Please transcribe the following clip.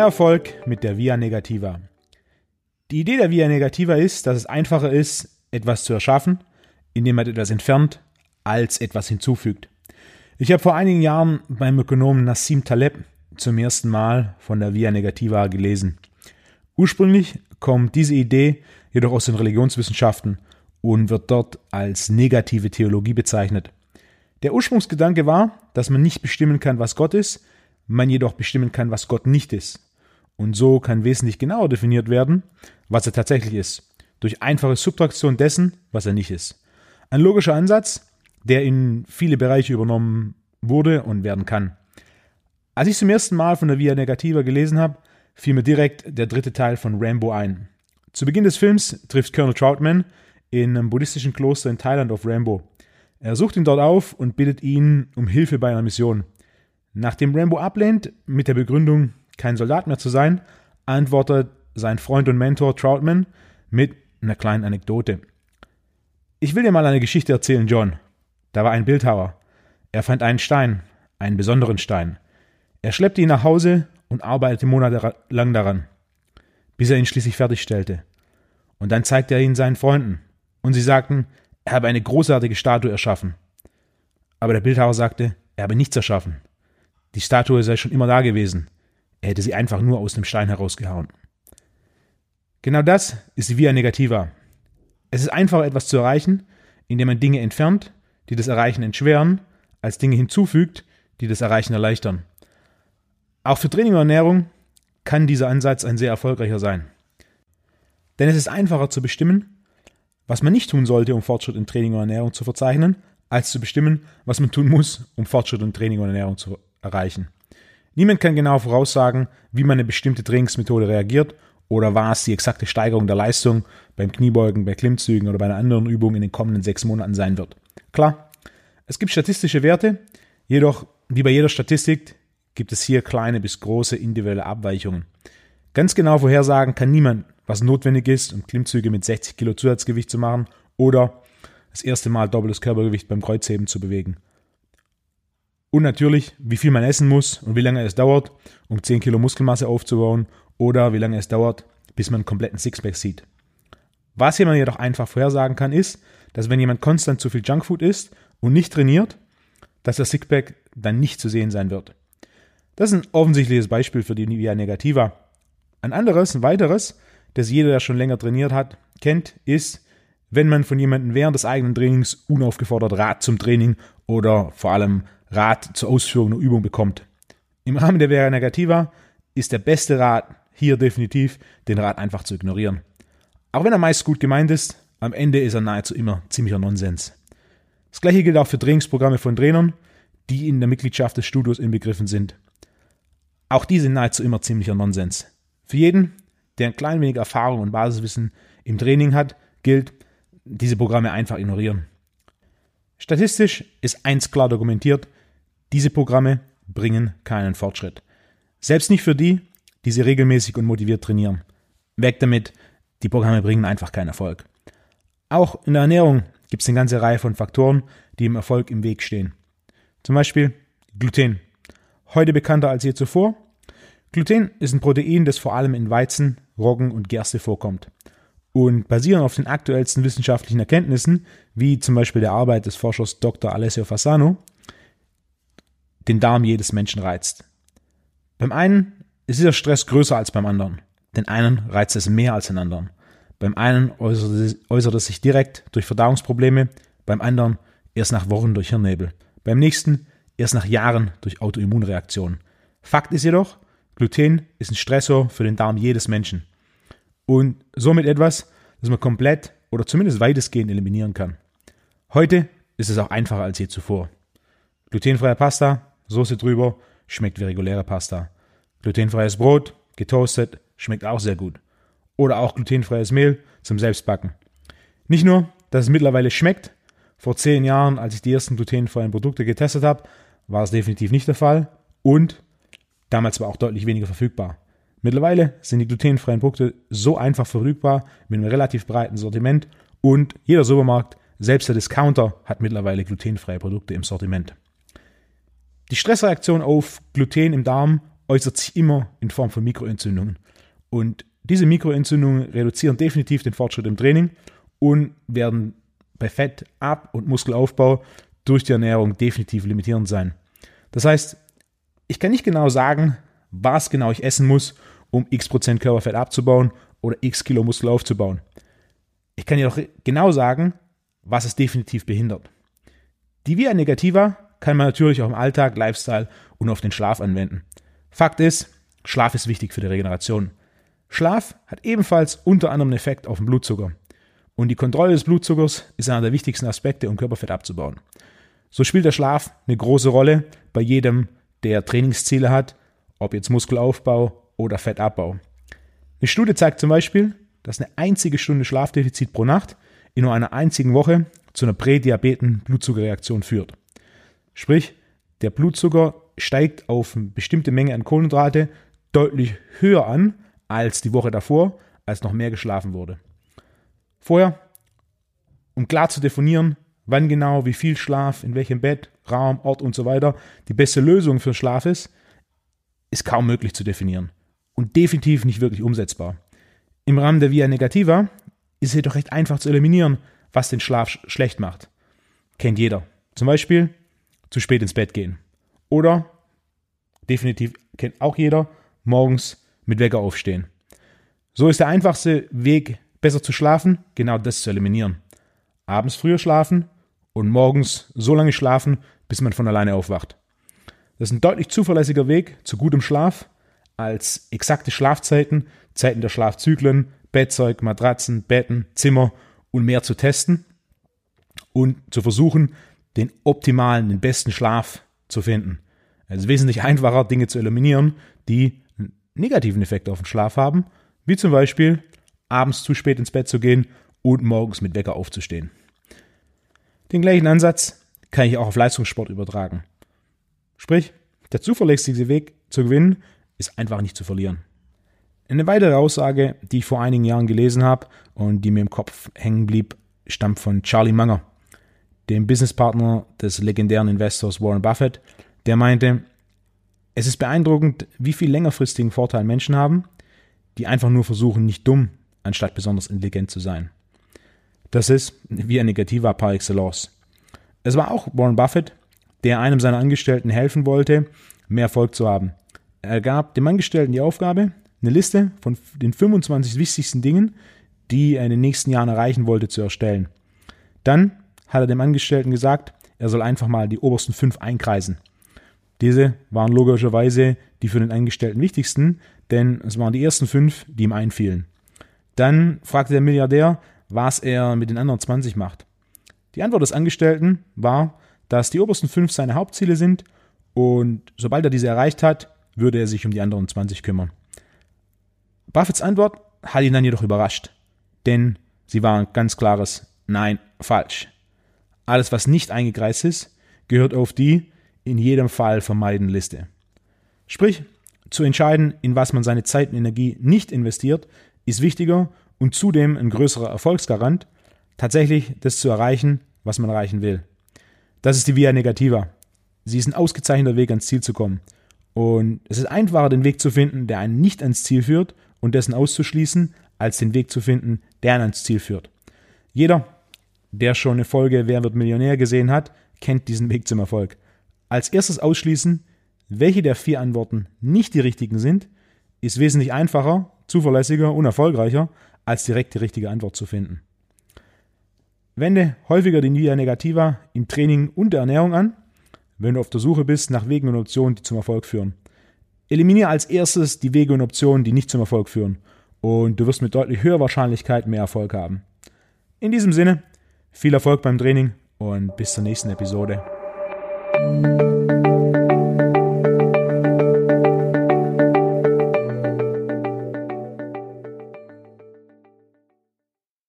Mehr Erfolg mit der Via Negativa. Die Idee der Via Negativa ist, dass es einfacher ist, etwas zu erschaffen, indem man etwas entfernt, als etwas hinzufügt. Ich habe vor einigen Jahren beim Ökonomen Nassim Taleb zum ersten Mal von der Via Negativa gelesen. Ursprünglich kommt diese Idee jedoch aus den Religionswissenschaften und wird dort als negative Theologie bezeichnet. Der Ursprungsgedanke war, dass man nicht bestimmen kann, was Gott ist, man jedoch bestimmen kann, was Gott nicht ist. Und so kann wesentlich genauer definiert werden, was er tatsächlich ist, durch einfache Subtraktion dessen, was er nicht ist. Ein logischer Ansatz, der in viele Bereiche übernommen wurde und werden kann. Als ich zum ersten Mal von der Via Negativa gelesen habe, fiel mir direkt der dritte Teil von Rambo ein. Zu Beginn des Films trifft Colonel Troutman in einem buddhistischen Kloster in Thailand auf Rambo. Er sucht ihn dort auf und bittet ihn um Hilfe bei einer Mission. Nachdem Rambo ablehnt, mit der Begründung, kein Soldat mehr zu sein, antwortet sein Freund und Mentor Troutman mit einer kleinen Anekdote. Ich will dir mal eine Geschichte erzählen, John. Da war ein Bildhauer. Er fand einen Stein, einen besonderen Stein. Er schleppte ihn nach Hause und arbeitete monatelang daran, bis er ihn schließlich fertigstellte. Und dann zeigte er ihn seinen Freunden, und sie sagten, er habe eine großartige Statue erschaffen. Aber der Bildhauer sagte, er habe nichts erschaffen. Die Statue sei schon immer da gewesen. Er hätte sie einfach nur aus dem Stein herausgehauen. Genau das ist Via Negativa. Es ist einfacher, etwas zu erreichen, indem man Dinge entfernt, die das Erreichen entschweren, als Dinge hinzufügt, die das Erreichen erleichtern. Auch für Training und Ernährung kann dieser Ansatz ein sehr erfolgreicher sein. Denn es ist einfacher zu bestimmen, was man nicht tun sollte, um Fortschritt in Training und Ernährung zu verzeichnen, als zu bestimmen, was man tun muss, um Fortschritt in Training und Ernährung zu erreichen. Niemand kann genau voraussagen, wie man eine bestimmte Trainingsmethode reagiert oder was die exakte Steigerung der Leistung beim Kniebeugen, bei Klimmzügen oder bei einer anderen Übung in den kommenden sechs Monaten sein wird. Klar, es gibt statistische Werte, jedoch, wie bei jeder Statistik, gibt es hier kleine bis große individuelle Abweichungen. Ganz genau vorhersagen kann niemand, was notwendig ist, um Klimmzüge mit 60 Kilo Zusatzgewicht zu machen oder das erste Mal doppeltes Körpergewicht beim Kreuzheben zu bewegen. Und natürlich, wie viel man essen muss und wie lange es dauert, um 10 Kilo Muskelmasse aufzubauen oder wie lange es dauert, bis man einen kompletten Sixpack sieht. Was jemand jedoch einfach vorhersagen kann, ist, dass wenn jemand konstant zu viel Junkfood isst und nicht trainiert, dass der Sixpack dann nicht zu sehen sein wird. Das ist ein offensichtliches Beispiel für die Via Negativa. Ein anderes, ein weiteres, das jeder, der schon länger trainiert hat, kennt, ist, wenn man von jemandem während des eigenen Trainings unaufgefordert Rat zum Training oder vor allem Rat zur Ausführung einer Übung bekommt. Im Rahmen der Vera Negativa ist der beste Rat hier definitiv, den Rat einfach zu ignorieren. Auch wenn er meist gut gemeint ist, am Ende ist er nahezu immer ziemlicher Nonsens. Das gleiche gilt auch für Trainingsprogramme von Trainern, die in der Mitgliedschaft des Studios inbegriffen sind. Auch die sind nahezu immer ziemlicher Nonsens. Für jeden, der ein klein wenig Erfahrung und Basiswissen im Training hat, gilt, diese Programme einfach ignorieren. Statistisch ist eins klar dokumentiert, diese Programme bringen keinen Fortschritt. Selbst nicht für die, die sie regelmäßig und motiviert trainieren. Weg damit, die Programme bringen einfach keinen Erfolg. Auch in der Ernährung gibt es eine ganze Reihe von Faktoren, die im Erfolg im Weg stehen. Zum Beispiel Gluten. Heute bekannter als je zuvor Gluten ist ein Protein, das vor allem in Weizen, Roggen und Gerste vorkommt. Und basierend auf den aktuellsten wissenschaftlichen Erkenntnissen, wie zum Beispiel der Arbeit des Forschers Dr. Alessio Fasano, den Darm jedes Menschen reizt. Beim einen ist dieser Stress größer als beim anderen. Den einen reizt es mehr als den anderen. Beim einen äußert es sich direkt durch Verdauungsprobleme, beim anderen erst nach Wochen durch Hirnnebel, beim nächsten erst nach Jahren durch Autoimmunreaktionen. Fakt ist jedoch, Gluten ist ein Stressor für den Darm jedes Menschen. Und somit etwas, das man komplett oder zumindest weitestgehend eliminieren kann. Heute ist es auch einfacher als je zuvor. Glutenfreie Pasta, Soße drüber, schmeckt wie reguläre Pasta. Glutenfreies Brot, getoastet, schmeckt auch sehr gut. Oder auch glutenfreies Mehl zum Selbstbacken. Nicht nur, dass es mittlerweile schmeckt. Vor zehn Jahren, als ich die ersten glutenfreien Produkte getestet habe, war es definitiv nicht der Fall. Und Damals war auch deutlich weniger verfügbar. Mittlerweile sind die glutenfreien Produkte so einfach verfügbar mit einem relativ breiten Sortiment und jeder Supermarkt, selbst der Discounter, hat mittlerweile glutenfreie Produkte im Sortiment. Die Stressreaktion auf Gluten im Darm äußert sich immer in Form von Mikroentzündungen. Und diese Mikroentzündungen reduzieren definitiv den Fortschritt im Training und werden bei Fettab- und Muskelaufbau durch die Ernährung definitiv limitierend sein. Das heißt, ich kann nicht genau sagen, was genau ich essen muss, um x Prozent Körperfett abzubauen oder x Kilo Muskel aufzubauen. Ich kann jedoch genau sagen, was es definitiv behindert. Die Via Negativa kann man natürlich auch im Alltag, Lifestyle und auf den Schlaf anwenden. Fakt ist, Schlaf ist wichtig für die Regeneration. Schlaf hat ebenfalls unter anderem einen Effekt auf den Blutzucker. Und die Kontrolle des Blutzuckers ist einer der wichtigsten Aspekte, um Körperfett abzubauen. So spielt der Schlaf eine große Rolle bei jedem, der Trainingsziele hat, ob jetzt Muskelaufbau oder Fettabbau. Eine Studie zeigt zum Beispiel, dass eine einzige Stunde Schlafdefizit pro Nacht in nur einer einzigen Woche zu einer Prädiabeten-Blutzuckerreaktion führt. Sprich, der Blutzucker steigt auf eine bestimmte Menge an Kohlenhydrate deutlich höher an als die Woche davor, als noch mehr geschlafen wurde. Vorher, um klar zu definieren, wann genau, wie viel Schlaf, in welchem Bett, Raum, Ort und so weiter die beste Lösung für Schlaf ist, ist kaum möglich zu definieren und definitiv nicht wirklich umsetzbar. Im Rahmen der Via Negativa ist es jedoch recht einfach zu eliminieren, was den Schlaf sch schlecht macht. Kennt jeder. Zum Beispiel zu spät ins Bett gehen. Oder, definitiv kennt auch jeder, morgens mit Wecker aufstehen. So ist der einfachste Weg besser zu schlafen, genau das zu eliminieren. Abends früher schlafen und morgens so lange schlafen, bis man von alleine aufwacht. Das ist ein deutlich zuverlässiger Weg zu gutem Schlaf als exakte Schlafzeiten, Zeiten der Schlafzyklen, Bettzeug, Matratzen, Betten, Zimmer und mehr zu testen und zu versuchen, den optimalen, den besten Schlaf zu finden. Es ist wesentlich einfacher, Dinge zu eliminieren, die einen negativen Effekt auf den Schlaf haben, wie zum Beispiel abends zu spät ins Bett zu gehen und morgens mit Wecker aufzustehen. Den gleichen Ansatz kann ich auch auf Leistungssport übertragen. Sprich, der zuverlässigste Weg zu gewinnen ist einfach nicht zu verlieren. Eine weitere Aussage, die ich vor einigen Jahren gelesen habe und die mir im Kopf hängen blieb, stammt von Charlie Munger, dem Businesspartner des legendären Investors Warren Buffett, der meinte, es ist beeindruckend, wie viel längerfristigen Vorteil Menschen haben, die einfach nur versuchen, nicht dumm, anstatt besonders intelligent zu sein. Das ist wie ein Negativer par excellence. Es war auch Warren Buffett, der einem seiner Angestellten helfen wollte, mehr Erfolg zu haben. Er gab dem Angestellten die Aufgabe, eine Liste von den 25 wichtigsten Dingen, die er in den nächsten Jahren erreichen wollte, zu erstellen. Dann hat er dem Angestellten gesagt, er soll einfach mal die obersten fünf einkreisen. Diese waren logischerweise die für den Angestellten wichtigsten, denn es waren die ersten fünf, die ihm einfielen. Dann fragte der Milliardär, was er mit den anderen 20 macht. Die Antwort des Angestellten war, dass die obersten fünf seine Hauptziele sind und sobald er diese erreicht hat, würde er sich um die anderen 20 kümmern. Buffetts Antwort hat ihn dann jedoch überrascht, denn sie war ein ganz klares Nein, falsch. Alles, was nicht eingekreist ist, gehört auf die in jedem Fall vermeiden Liste. Sprich, zu entscheiden, in was man seine Zeit und Energie nicht investiert, ist wichtiger und zudem ein größerer Erfolgsgarant, tatsächlich das zu erreichen, was man erreichen will. Das ist die Via Negativa. Sie ist ein ausgezeichneter Weg ans Ziel zu kommen. Und es ist einfacher, den Weg zu finden, der einen nicht ans Ziel führt und dessen auszuschließen, als den Weg zu finden, der einen ans Ziel führt. Jeder, der schon eine Folge Wer wird Millionär gesehen hat, kennt diesen Weg zum Erfolg. Als erstes ausschließen, welche der vier Antworten nicht die richtigen sind, ist wesentlich einfacher, zuverlässiger und erfolgreicher, als direkt die richtige Antwort zu finden. Wende häufiger die Via Negativa im Training und der Ernährung an, wenn du auf der Suche bist nach Wegen und Optionen, die zum Erfolg führen. Eliminiere als erstes die Wege und Optionen, die nicht zum Erfolg führen. Und du wirst mit deutlich höherer Wahrscheinlichkeit mehr Erfolg haben. In diesem Sinne, viel Erfolg beim Training und bis zur nächsten Episode.